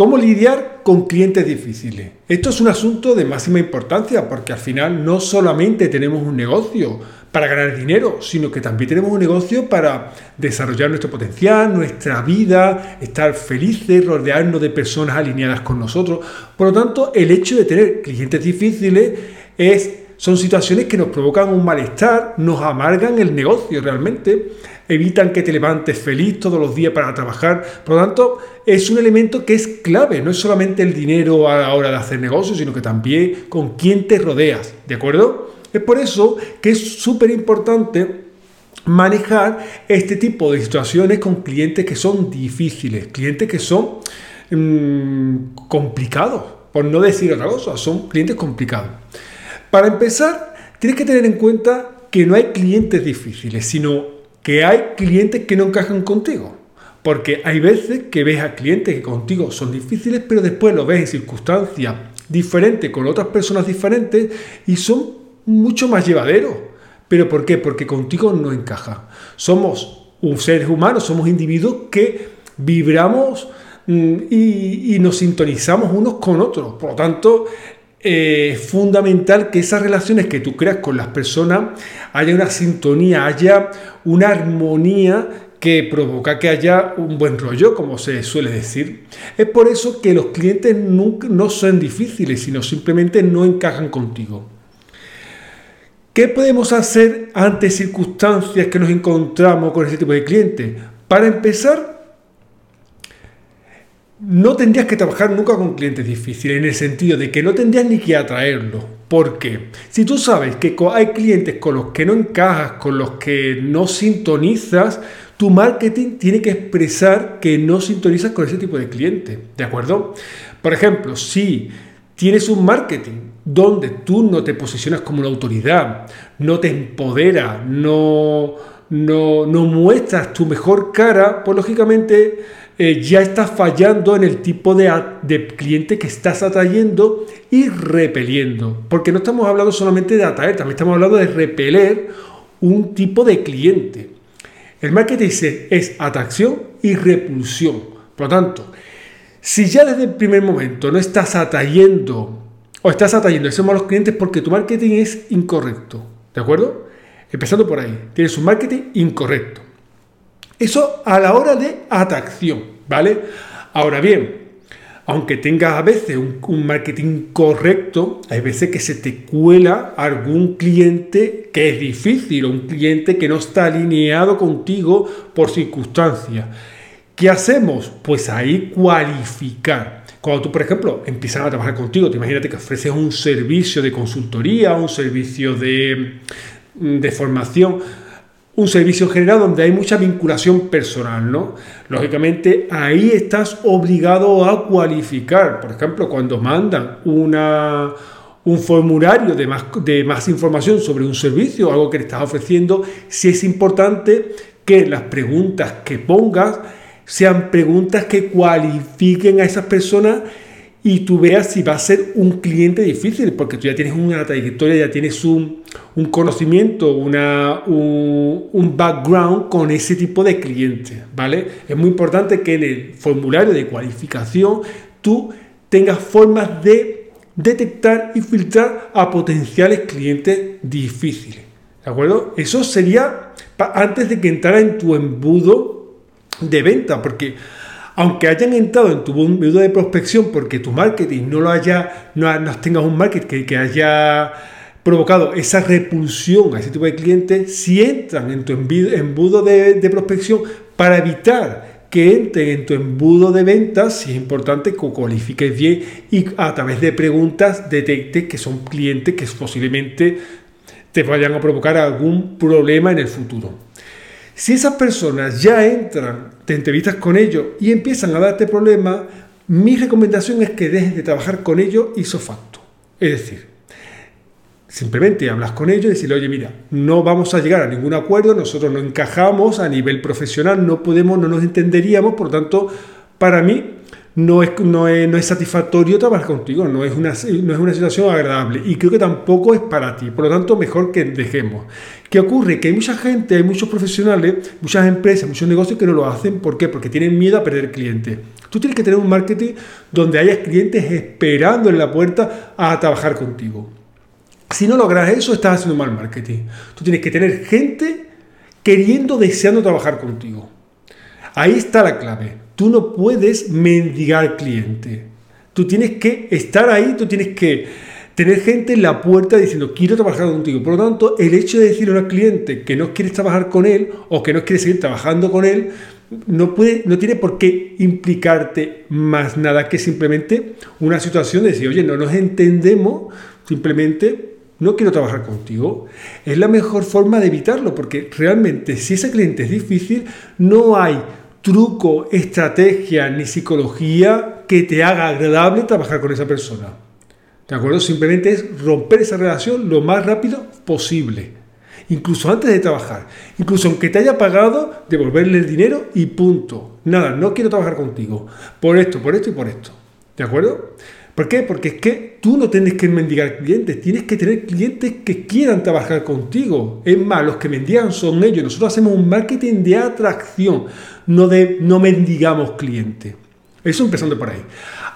¿Cómo lidiar con clientes difíciles? Esto es un asunto de máxima importancia porque al final no solamente tenemos un negocio para ganar dinero, sino que también tenemos un negocio para desarrollar nuestro potencial, nuestra vida, estar felices, rodearnos de personas alineadas con nosotros. Por lo tanto, el hecho de tener clientes difíciles es son situaciones que nos provocan un malestar, nos amargan el negocio realmente, evitan que te levantes feliz todos los días para trabajar. Por lo tanto, es un elemento que es clave, no es solamente el dinero a la hora de hacer negocios, sino que también con quién te rodeas, ¿de acuerdo? Es por eso que es súper importante manejar este tipo de situaciones con clientes que son difíciles, clientes que son mm, complicados, por no decir otra cosa, son clientes complicados. Para empezar, tienes que tener en cuenta que no hay clientes difíciles, sino que hay clientes que no encajan contigo. Porque hay veces que ves a clientes que contigo son difíciles, pero después los ves en circunstancias diferentes con otras personas diferentes y son mucho más llevaderos. ¿Pero por qué? Porque contigo no encaja. Somos seres humanos, somos individuos que vibramos mm, y, y nos sintonizamos unos con otros. Por lo tanto, es fundamental que esas relaciones que tú creas con las personas haya una sintonía, haya una armonía que provoca que haya un buen rollo, como se suele decir. Es por eso que los clientes nunca, no son difíciles, sino simplemente no encajan contigo. ¿Qué podemos hacer ante circunstancias que nos encontramos con ese tipo de clientes? Para empezar, no tendrías que trabajar nunca con clientes difíciles, en el sentido de que no tendrías ni que atraerlos. ¿Por qué? Si tú sabes que hay clientes con los que no encajas, con los que no sintonizas, tu marketing tiene que expresar que no sintonizas con ese tipo de clientes. ¿De acuerdo? Por ejemplo, si tienes un marketing donde tú no te posicionas como una autoridad, no te empodera, no, no, muestras tu mejor cara, pues lógicamente eh, ya estás fallando en el tipo de, de, cliente que estás atrayendo y repeliendo. Porque no estamos hablando solamente de atraer, también estamos hablando de repeler un tipo de cliente. El marketing es atracción y repulsión. Por lo tanto, si ya desde el primer momento no estás atrayendo o estás atrayendo esos malos clientes porque tu marketing es incorrecto, ¿de acuerdo? Empezando por ahí, tienes un marketing incorrecto. Eso a la hora de atracción, ¿vale? Ahora bien, aunque tengas a veces un, marketing correcto, hay veces que se te cuela algún cliente que es difícil o un cliente que no está alineado contigo por circunstancias. ¿Qué hacemos? Pues ahí cualificar. Cuando tú, por ejemplo, empiezas a trabajar contigo, te imagínate que ofreces un servicio de consultoría, un servicio de, de formación, un servicio general donde hay mucha vinculación personal, ¿no? Lógicamente ahí estás obligado a cualificar. Por ejemplo, cuando mandan una, un formulario de más, de más información sobre un servicio, algo que le estás ofreciendo, sí es importante que las preguntas que pongas sean preguntas que cualifiquen a esas personas y tú veas si va a ser un cliente difícil, porque tú ya tienes una trayectoria, ya tienes un, conocimiento, una, un, background con ese tipo de cliente, ¿vale? Es muy importante que en el formulario de cualificación tú tengas formas de detectar y filtrar a potenciales clientes difíciles, ¿de acuerdo? Eso sería antes de que entrara en tu embudo de venta, porque aunque hayan entrado en tu embudo de prospección porque tu marketing no lo haya, no, tengas un marketing que, haya provocado esa repulsión a ese tipo de clientes, si entran en tu embudo de, prospección para evitar que entren en tu embudo de ventas, si es importante que cualifiques bien y a través de preguntas detectes que son clientes que posiblemente te vayan a provocar algún problema en el futuro. Si esas personas ya entran, te entrevistas con ellos y empiezan a darte problemas, mi recomendación es que dejes de trabajar con ellos hizo facto. Es decir, simplemente hablas con ellos y decirle, oye, mira, no vamos a llegar a ningún acuerdo, nosotros no encajamos a nivel profesional, no podemos, no nos entenderíamos, por tanto, para mí no es, no es, satisfactorio trabajar contigo, no es, una, no es una situación agradable y creo que tampoco es para ti. Por lo tanto, mejor que dejemos. ¿Qué ocurre? Que hay mucha gente, hay muchos profesionales, muchas empresas, muchos negocios que no lo hacen. ¿Por qué? Porque tienen miedo a perder clientes. Tú tienes que tener un marketing donde haya clientes esperando en la puerta a trabajar contigo. Si no logras eso, estás haciendo mal marketing. Tú tienes que tener gente queriendo, deseando trabajar contigo. Ahí está la clave. Tú no puedes mendigar cliente. Tú tienes que estar ahí, tú tienes que tener gente en la puerta diciendo quiero trabajar contigo. Por lo tanto, el hecho de decirle a un cliente que no quieres trabajar con él o que no quieres seguir trabajando con él, no, puede, no tiene por qué implicarte más nada que simplemente una situación de decir, oye, no nos entendemos, simplemente no quiero trabajar contigo. Es la mejor forma de evitarlo, porque realmente si ese cliente es difícil, no hay truco, estrategia ni psicología que te haga agradable trabajar con esa persona. ¿De acuerdo? Simplemente es romper esa relación lo más rápido posible. Incluso antes de trabajar. Incluso aunque te haya pagado, devolverle el dinero y punto. Nada, no quiero trabajar contigo. Por esto, por esto y por esto. ¿De acuerdo? ¿Por qué? Porque es que tú no tienes que mendigar clientes, tienes que tener clientes que quieran trabajar contigo. Es más, los que mendigan son ellos. Nosotros hacemos un marketing de atracción, no de no mendigamos clientes. Eso empezando por ahí.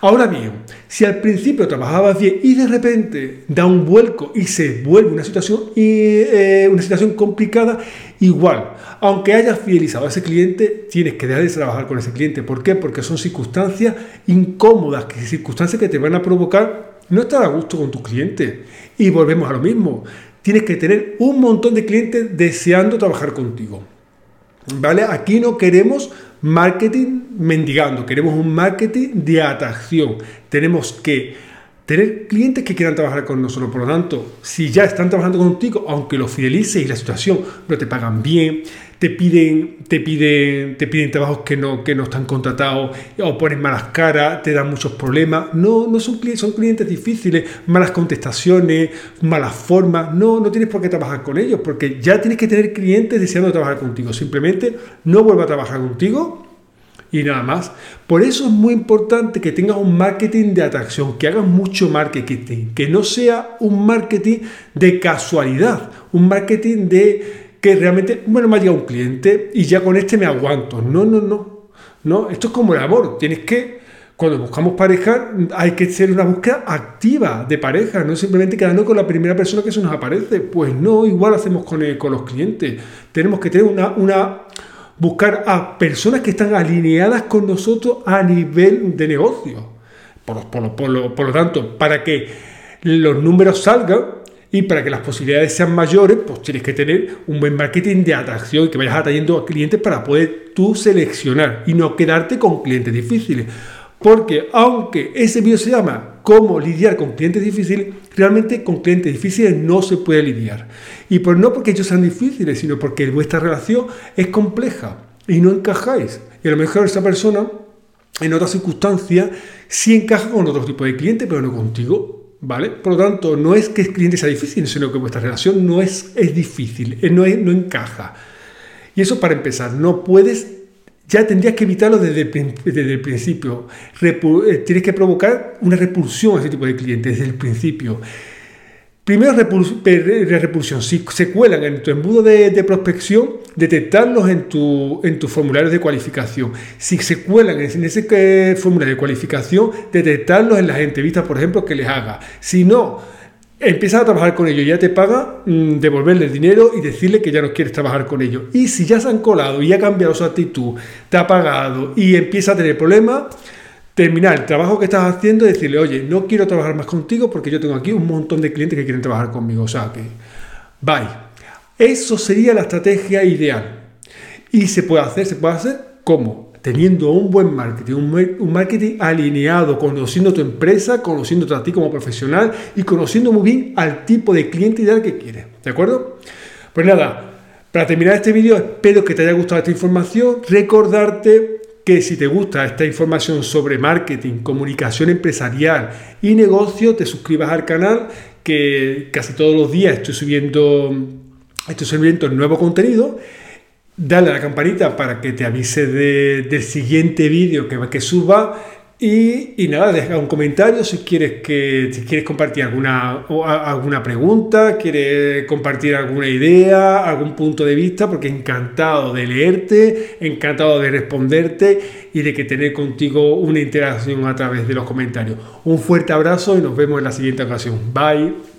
Ahora bien, si al principio trabajabas bien y de repente da un vuelco y se vuelve una situación, eh, una situación complicada, igual, aunque hayas fidelizado a ese cliente, tienes que dejar de trabajar con ese cliente. ¿Por qué? Porque son circunstancias incómodas, circunstancias que te van a provocar no estar a gusto con tu cliente. Y volvemos a lo mismo. Tienes que tener un montón de clientes deseando trabajar contigo. ¿Vale? Aquí no queremos marketing mendigando, queremos un marketing de atracción. Tenemos que tener clientes que quieran trabajar con nosotros. Por lo tanto, si ya están trabajando contigo, aunque los fidelices y la situación no te pagan bien, te piden, te piden, te piden trabajos que no, que no están contratados o ponen malas caras, te dan muchos problemas. No, no son clientes, son clientes difíciles, malas contestaciones, malas formas. No, no tienes por qué trabajar con ellos, porque ya tienes que tener clientes deseando trabajar contigo. Simplemente no vuelva a trabajar contigo y nada más. Por eso es muy importante que tengas un marketing de atracción, que hagas mucho marketing, que no sea un marketing de casualidad, un marketing de que realmente, bueno, me ha llegado un cliente y ya con este me aguanto. No, no, no. No, esto es como el amor. Tienes que, cuando buscamos pareja, hay que hacer una búsqueda activa de pareja, no simplemente quedando con la primera persona que se nos aparece. Pues no, igual hacemos con, con los clientes. Tenemos que tener una, una, buscar a personas que están alineadas con nosotros a nivel de negocio. Por, por, por, por lo tanto, para que los números salgan, y para que las posibilidades sean mayores, pues tienes que tener un buen marketing de atracción, que vayas atrayendo a clientes para poder tú seleccionar y no quedarte con clientes difíciles. Porque aunque ese vídeo se llama cómo lidiar con clientes difíciles, realmente con clientes difíciles no se puede lidiar. Y pues no porque ellos sean difíciles, sino porque vuestra relación es compleja y no encajáis. Y a lo mejor esa persona en otras circunstancias sí encaja con otro tipo de cliente, pero no contigo. Por lo tanto, no es que el cliente sea difícil, sino que vuestra relación no es, es difícil, eh, no, no encaja. Y eso para empezar, no puedes, ya tendrías que evitarlo desde el, desde el principio. Eh, tienes que provocar una repulsión a ese tipo de clientes desde el principio. Primero, repulsión. Si se cuelan en tu embudo de, prospección, detectarlos en tu, en tus formularios de cualificación. Si se cuelan en ese eh, formulario de cualificación, detectarlos en las entrevistas, por ejemplo, que les haga. Si no, empiezas a trabajar con ellos, ya te paga, mm, devolverle el dinero y decirle que ya no quieres trabajar con ellos. Y si ya se han colado y ha cambiado su actitud, te ha pagado y empieza a tener problemas, terminar el trabajo que estás haciendo y decirle, oye, no quiero trabajar más contigo porque yo tengo aquí un montón de clientes que quieren trabajar conmigo. O sea que, bye. Eso sería la estrategia ideal. Y se puede hacer, se puede hacer como teniendo un buen marketing, un, marketing alineado, conociendo tu empresa, conociéndote a ti como profesional y conociendo muy bien al tipo de cliente ideal que quieres. ¿De acuerdo? Pues nada, para terminar este vídeo, espero que te haya gustado esta información. Recordarte que si te gusta esta información sobre marketing, comunicación empresarial y negocio, te suscribas al canal, que casi todos los días estoy subiendo, estoy subiendo nuevo contenido. Dale a la campanita para que te avise del siguiente vídeo que, que suba Y, nada, deja un comentario si quieres que si quieres compartir alguna, alguna pregunta, quieres compartir alguna idea, algún punto de vista, porque encantado de leerte, encantado de responderte y de que tener contigo una interacción a través de los comentarios. Un fuerte abrazo y nos vemos en la siguiente ocasión. Bye.